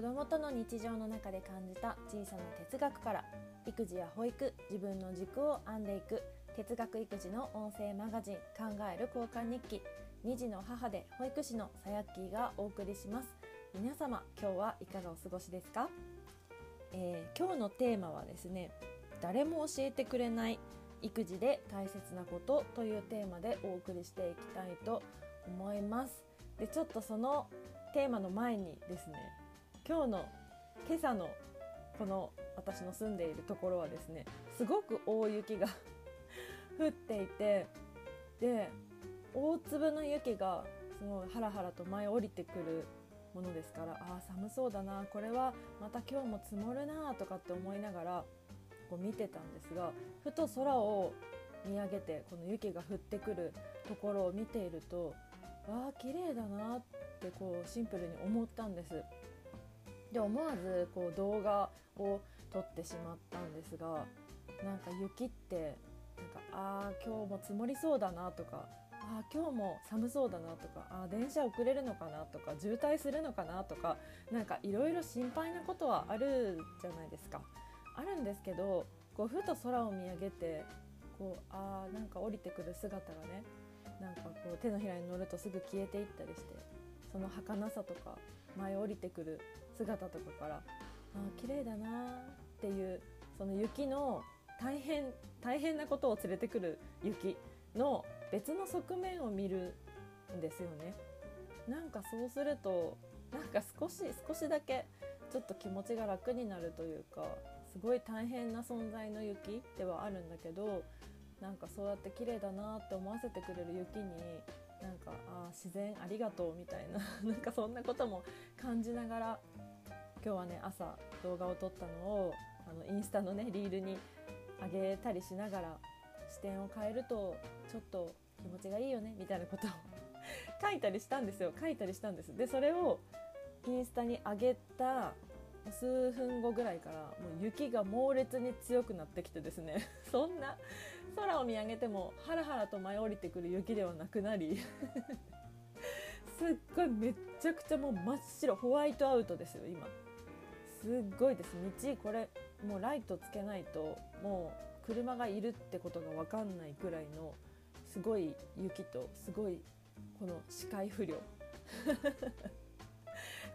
子供との日常の中で感じた小さな哲学から育児や保育自分の軸を編んでいく哲学育児の音声マガジン「考える交換日記」2児の母で保育士のさやっきーがお送りします。皆様今日はいかがお過ごしですか、えー、今日のテーマはですね誰も教えてくれない育児で大切なことというテーマでお送りしていきたいと思います。でちょっとそのテーマの前にですね今日の今朝のこの私の住んでいるところはですねすごく大雪が 降っていてで大粒の雪がすごいハラハラと舞い降りてくるものですからあ寒そうだなこれはまた今日も積もるなとかって思いながらこう見てたんですがふと空を見上げてこの雪が降ってくるところを見ているとわあ綺麗だなってこうシンプルに思ったんです。で思わずこう動画を撮ってしまったんですがなんか雪ってなんかあー今日も積もりそうだなとかあ今日も寒そうだなとかあ電車遅れるのかなとか渋滞するのかなとかなんかいろいろ心配なことはあるじゃないですか。あるんですけどこうふと空を見上げてこうあなんか降りてくる姿がねなんかこう手のひらに乗るとすぐ消えていったりしてその儚さとか前降りてくる姿とかからあ綺麗だなっていうその雪の大変大変なことを連れてくる雪の別の側面を見るんですよね。なんかそうするとなんか少し少しだけちょっと気持ちが楽になるというかすごい大変な存在の雪ではあるんだけどなんかそうやって綺麗だなって思わせてくれる雪になんかあ自然ありがとうみたいな なんかそんなことも感じながら今日はね朝動画を撮ったのをあのインスタのねリールに上げたりしながら視点を変えるとちょっと気持ちがいいよねみたいなことを書いたりしたんですよ。書いたりしたんです。でそれをインスタに上げた数分後ぐらいからもう雪が猛烈に強くなってきてですね。そんな空を見上げてもハラハラと舞い降りてくる雪ではなくなり。すっごいめっちゃくちゃもう真っ白ホワイトアウトですよ今。すっごいです。道これもうライトつけないともう車がいるってことが分かんないくらいのすごい雪とすごいこの視界不良。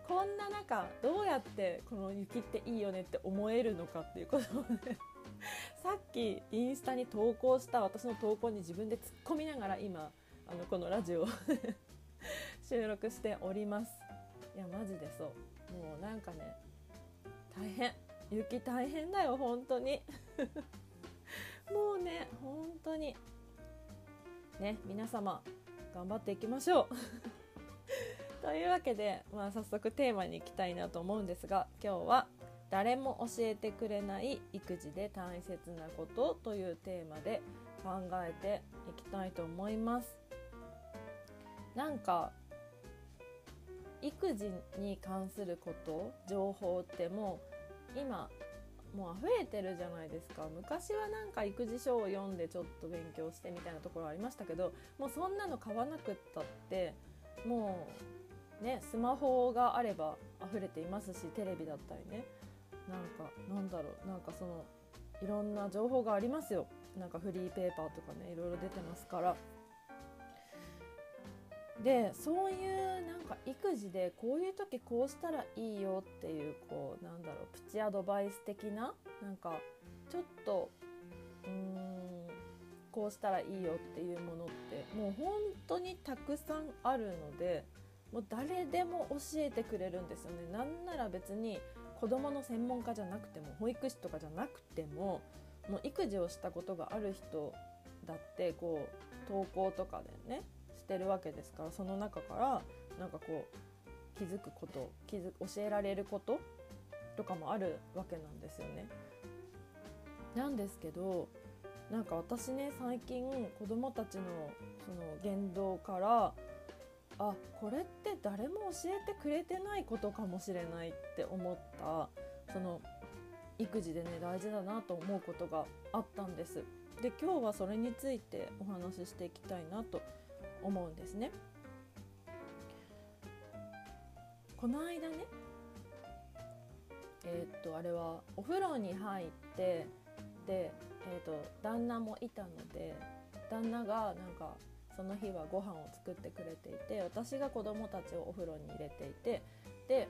こんな中どうやってこの雪っていいよねって思えるのかっていうことをね さっきインスタに投稿した私の投稿に自分で突っ込みながら今あのこのラジオを収録しております。いやマジでそう。もうなんかね大変。雪大変だよ本当に。もうね本当に。ね皆様頑張っていきましょう。というわけで、まあ、早速テーマに行きたいなと思うんですが今日は「誰も教えてくれない育児で大切なこと」というテーマで考えていきたいと思います。なんか育児に関すること情報ってもう今もう溢れてるじゃないですか昔はなんか育児書を読んでちょっと勉強してみたいなところありましたけどもうそんなの買わなくったってもうねスマホがあれば溢れていますしテレビだったりね。なんかなんだろう。なんかそのいろんな情報がありますよ。なんかフリーペーパーとかねいろいろ出てますから。でそういうなんか育児でこういう時こうしたらいいよっていうこうなんだろうプチアドバイス的ななんかちょっとうーんこうしたらいいよっていうものってもう本当にたくさんあるのでもう誰でも教えてくれるんですよねなんなら別に子どもの専門家じゃなくても保育士とかじゃなくてももう育児をしたことがある人だってこう投稿とかでねしてるわけですからその中からなんかこう気づくこと気づ教えられることとかもあるわけなんですよね。なんですけどなんか私ね最近子どもたちのその言動からあこれって誰も教えてくれてないことかもしれないって思ったその育児でね大事だなと思うことがあったんです。で今日はそれについてお話ししていきたいなと思うんですね。この間ねえっとあれはお風呂に入ってで、えーと、旦那もいたので旦那がなんかその日はご飯を作ってくれていて私が子供たちをお風呂に入れていてで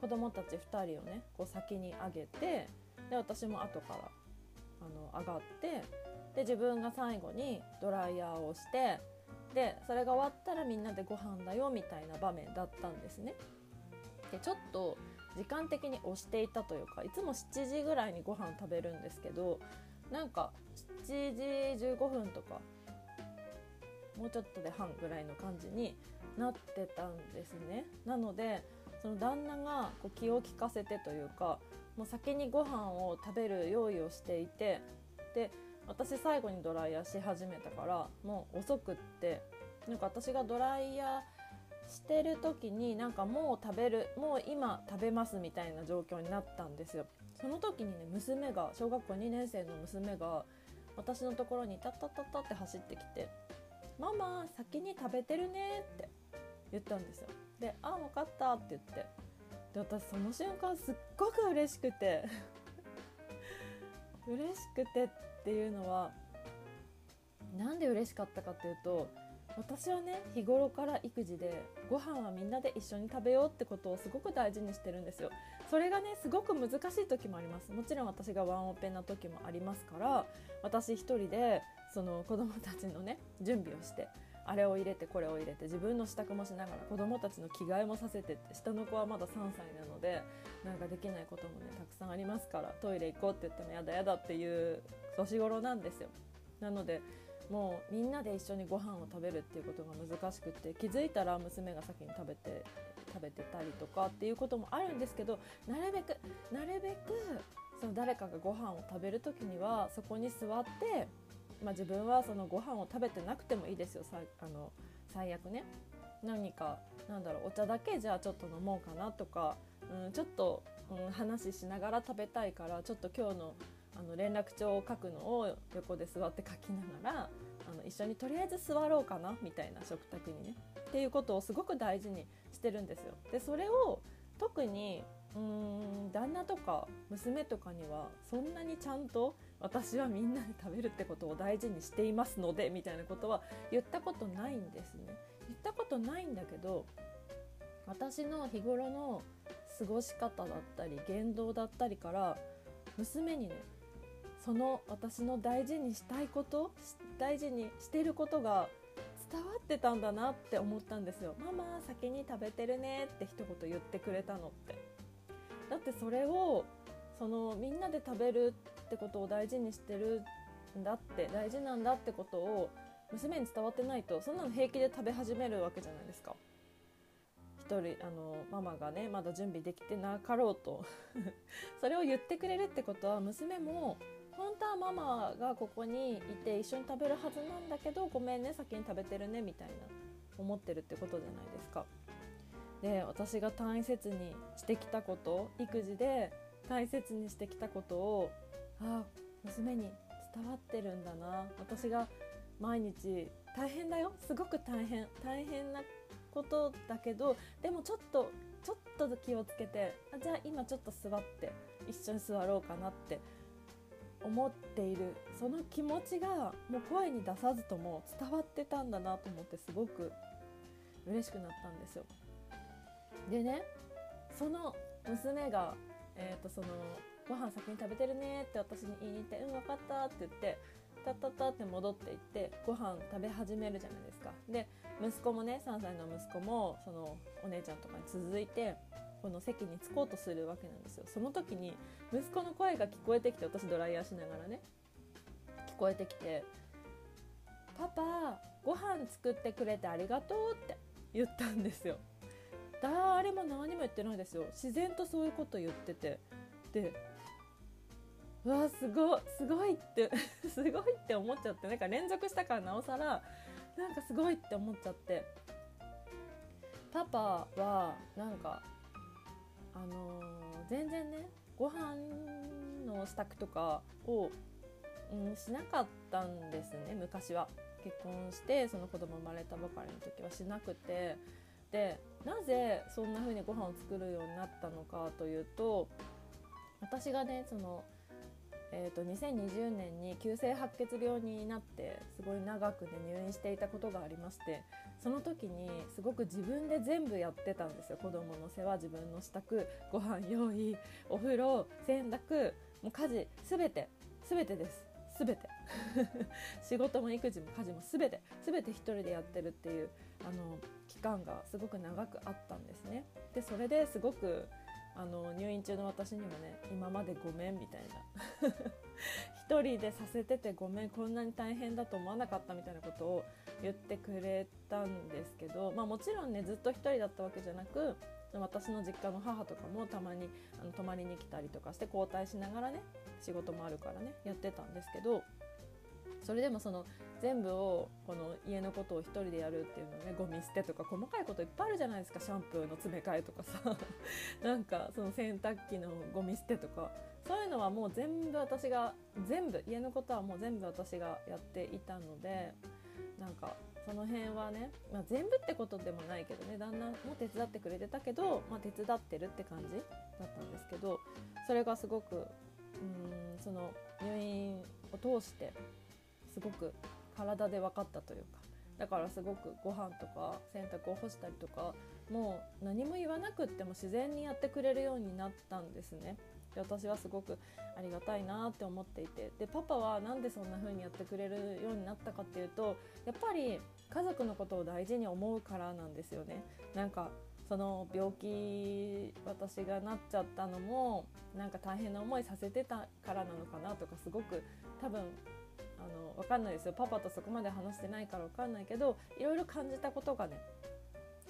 子供たち2人をねこう先に上げてで私も後からあの上がってで自分が最後にドライヤーをしてでそれが終わったらみんなでご飯だよみたいな場面だったんですね。でちょっと時間的に押していたというかいつも7時ぐらいにご飯食べるんですけどなんか7時15分とかもうちょっとで半ぐらいの感じになってたんですね。なのでその旦那がこう気を利かせてというかもう先にご飯を食べる用意をしていてで私最後にドライヤーし始めたからもう遅くってなんか私がドライヤーしてる時になんかもう食べるもう今食べますみたいな状況になったんですよ。その時にね娘が小学校2年生の娘が私のところにタッタッタッタって走ってきて「ママ先に食べてるね」って言ったんですよ。で「あ分かった」って言って。で私その瞬間すっごく嬉しくて。嬉しくてっていうのはなんで嬉しかったかっていうと私はね日頃から育児でご飯はみんなで一緒に食べようってことをすごく大事にしてるんですよ。それがねすごく難しい時もあります。もちろん私がワンオペな時もありますから私一人でその子供たちのね準備をしてあれを入れてこれを入れて自分の支度もしながら子供たちの着替えもさせてって下の子はまだ3歳なのでなんかできないこともねたくさんありますからトイレ行こうって言ってもやだやだっていう年頃なんですよ。なのでもうみんなで一緒にご飯を食べるっていうことが難しくて気づいたら娘が先に食べて食べてたりとかっていうこともあるんですけどなるべくなるべくその誰かがご飯を食べる時にはそこに座ってまあ、自分はそのご飯を食べてなくてもいいですよ。さあの最悪ね。何かなんだろうお茶だけじゃあちょっと飲もうかなとか、うん、ちょっと、うん、話しながら食べたいからちょっと今日のあの連絡帳を書くのを横で座って書きながらあの一緒にとりあえず座ろうかなみたいな食卓にね。っていうことをすごく大事にしてるんですよ。でそれを特にうん旦那とか娘とかにはそんなにちゃんと私はみんなで食べるってことを大事にしていますのでみたいなことは言ったことないんですね言ったことないんだけど私の日頃の過ごし方だったり言動だったりから娘にねその私の大事にしたいこと大事にしてることが伝わってたんだなって思ったんですよ。ママ先に食べてるねって一言言ってくれたのって。だってそれをそのみんなで食べるってことを大事にしてるんだって大事なんだってことを娘に伝わってないとそんなの平気で食べ始めるわけじゃないですか。一人あのママがねまだ準備できてなかろうと それを言ってくれるってことは娘も本当はママがここにいて一緒に食べるはずなんだけどごめんね先に食べてるねみたいな思ってるってことじゃないですか。で私が大切にしてきたこと育児で大切にしてきたことをあ娘に伝わってるんだな。私が毎日大変だよ。すごく大変。大変なことだけどでもちょっとちょっと気をつけてあじゃあ今ちょっと座って一緒に座ろうかなって思っている。その気持ちがもう声に出さずとも伝わってたんだなと思ってすごく嬉しくなったんですよ。でねその娘が、えー、とそのご飯先に食べてるねって私に言いに行って「うん分かった」って言ってタッタッタって戻っていってご飯食べ始めるじゃないですか。で息子もね3歳の息子もそのお姉ちゃんとかに続いてこの席に着こうとするわけなんですよ。その時に息子の声が聞こえてきて私ドライヤーしながらね聞こえてきて「パパご飯作ってくれてありがとう」って言ったんですよ。誰も何も言ってないですよ。自然とそういうこと言ってて。でうわすごいすごいって すごいって思っちゃって。なんか連続したからなおさらなんかすごいって思っちゃって。パパはなんかあのー、全然ねご飯の支度とかを、うん、しなかったんですね昔は。結婚してその子供生まれたばかりの時はしなくて。でなぜそんな風にご飯を作るようになったのかというと私がねそのえーと、2020年に急性白血病になってすごい長くね入院していたことがありましてその時にすごく自分で全部やってたんですよ。子供の世話自分の支度ご飯用意お風呂洗濯もう家事全て全てです。全て。仕事も育児も家事も全て。全て一人でやってるっていうあの期間がすごく長くあったんですね。でそれですごくあの入院中の私にもね今までごめんみたいな。一人でさせててごめんこんなに大変だと思わなかったみたいなことを言ってくれたんですけど、まあ、もちろんねずっと一人だったわけじゃなく私の実家の母とかもたまにあの泊まりに来たりとかして交代しながらね仕事もあるからねやってたんですけどそれでもその全部をこの家のことを一人でやるっていうのねゴミ捨てとか細かいこといっぱいあるじゃないですかシャンプーの詰め替えとかさ。なんかその洗濯機のゴミ捨てとか。そういうのはもう全部私が全部家のことはもう全部私がやっていたのでなんかその辺はね、まあ、全部ってことでもないけどね旦那も手伝ってくれてたけど、まあ、手伝ってるって感じだったんですけどそれがすごくうんその入院を通してすごく体で分かったというかだからすごくご飯とか洗濯を干したりとかもう何も言わなくっても自然にやってくれるようになったんですね。で私はすごくありがたいなって思っていてでパパは何でそんな風にやってくれるようになったかっていうとやっぱり家族のことを大事に思うからなんですよね。なんかその病気私がなっちゃったのもなんか大変な思いさせてたからなのかなとかすごく多分あの分かんないですよパパとそこまで話してないから分かんないけどいろいろ感じたことがね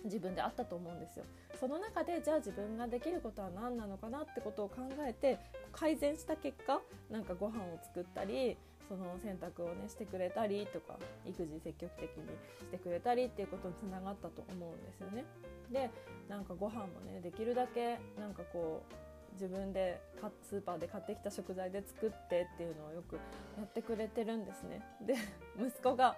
自分であったと思うんですよその中でじゃあ自分ができることは何なのかなってことを考えて改善した結果なんかご飯を作ったりその洗濯をねしてくれたりとか育児積極的にしてくれたりっていうことにつながったと思うんですよね。でなんかご飯もねできるだけなんかこう自分でスーパーで買ってきた食材で作ってっていうのをよくやってくれてるんですね。で 息子が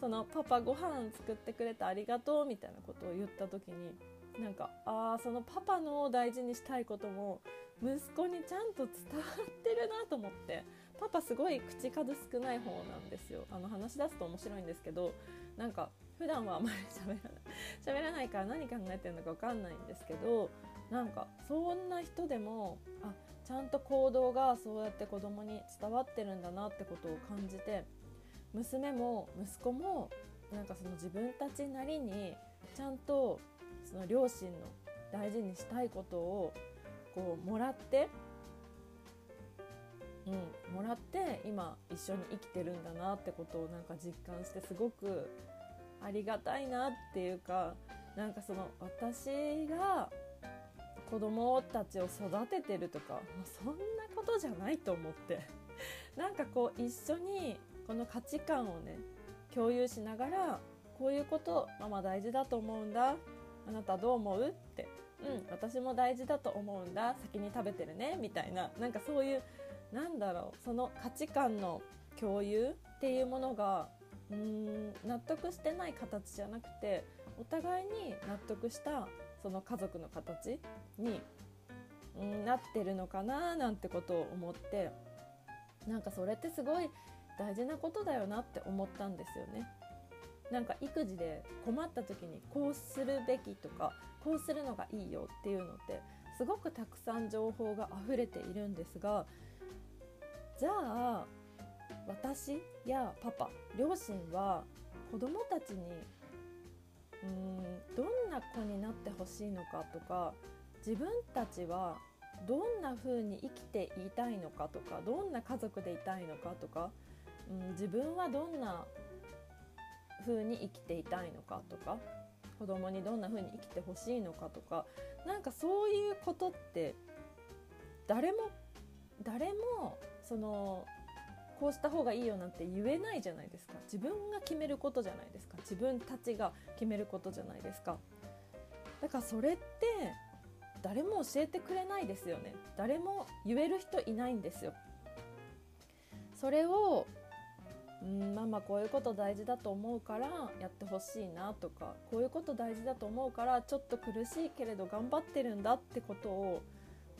その「パパご飯作ってくれてありがとう」みたいなことを言った時になんかあそのパパの大事にしたいことも息子にちゃんと伝わってるなと思ってパパすごい口数少ない方なんですよ。あの話し出すと面白いんですけどなんか普段はあまり喋らない喋らないから何考えてるのか分かんないんですけどなんかそんな人でもあちゃんと行動がそうやって子供に伝わってるんだなってことを感じて娘も息子もなんかその自分たちなりにちゃんとその両親の大事にしたいことをこうもらって、うん、もらって今一緒に生きてるんだなってことをなんか実感してすごくありがたいなっていうかなんかその私が子供たちを育ててるとかもうそんなことじゃないと思って。なんかこう一緒にこの価値観をね共有しながらこういうことママ大事だと思うんだ。あなたどう思うって。うん私も大事だと思うんだ。先に食べてるね。みたいな。なんかそういうなんだろう。その価値観の共有っていうものがうーん納得してない形じゃなくてお互いに納得したその家族の形に、なってるのかななんてことを思ってなんかそれってすごい大事なことだよなって思ったんですよね。なんか育児で困った時にこうするべきとかこうするのがいいよっていうのってすごくたくさん情報が溢れているんですがじゃあ私やパパ両親は子供たちにうんどんな子になってほしいのかとか自分たちはどんな風に生きていたいのかとかどんな家族でいたいのかとか、うん、自分はどんな風に生きていたいのかとか子供にどんな風に生きてほしいのかとかなんかそういうことって誰も誰もそのこうした方がいいよなんて言えないじゃないですか。自分が決めることじゃないですか。自分たちが決めることじゃないですか。だからそれって誰も教えてくれないですよね。誰も言える人いないんですよ。それをうんママこういうこと大事だと思うからやってほしいなとかこういうこと大事だと思うからちょっと苦しいけれど頑張ってるんだってことを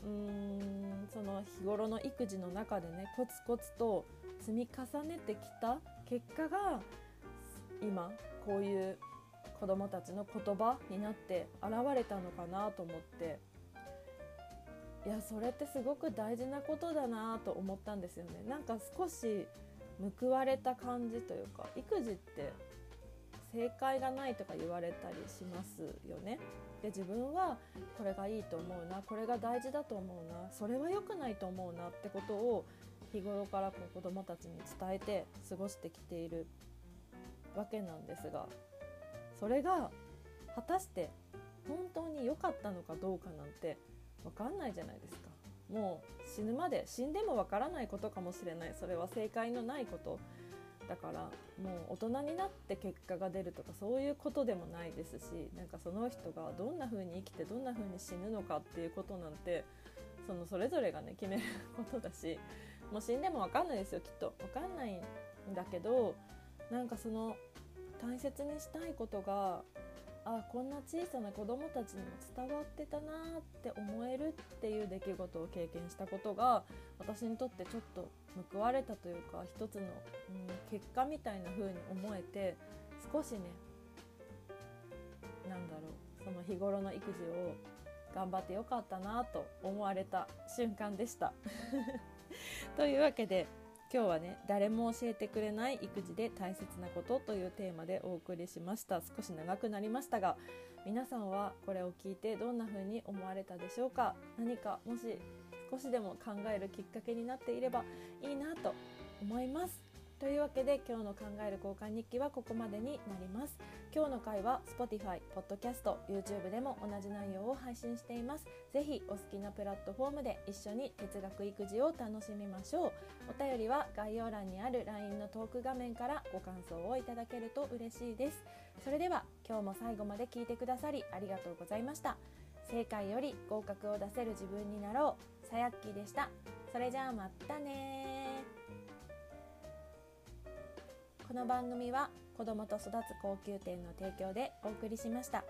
うーんそのの日頃の育児の中でねコツコツと積み重ねてきた結果が今こういう子どもたちの言葉になって現れたのかなと思っていやそれってすごく大事なことだなと思ったんですよねなんか少し報われた感じというか育児って正解がないとか言われたりしますよね。で自分はこれがいいと思うなこれが大事だと思うなそれは良くないと思うなってことを日頃からこう子どもたちに伝えて過ごしてきているわけなんですがそれが果たして本当に良かったのかどうかなんて分かんないじゃないですか。もう死ぬまで死んでも分からないことかもしれない。それは正解のないこと。だからもう大人になって結果が出るとかそういうことでもないですしなんかその人がどんな風に生きてどんな風に死ぬのかっていうことなんてそのそれぞれがね決めることだしもう死んでも分かんないですよきっと分かんないんだけどなんかその大切にしたいことがあこんな小さな子供たちにも伝わってたなって思えるっていう出来事を経験したことが私にとってちょっと報われたというか一つの、うん、結果みたいな風に思えて少しねなんだろうその日頃の育児を頑張ってよかったなと思われた瞬間でした。というわけで今日はね誰も教えてくれない育児で大切なことというテーマでお送りしました。少し長くなりましたが皆さんはこれを聞いてどんな風に思われたでしょうか？何かもし少しでも考えるきっかけになっていればいいなと思います。というわけで今日の考える交換日記はここまでになります。今日の回は Spotify、Podcast、YouTube でも同じ内容を配信しています。ぜひお好きなプラットフォームで一緒に哲学育児を楽しみましょう。お便りは概要欄にある LINE のトーク画面からご感想をいただけると嬉しいです。それでは今日も最後まで聞いてくださりありがとうございました。正解より合格を出せる自分になろう。さやっきでした。それじゃあまたねこの番組は子どもと育つ高級店の提供でお送りしました。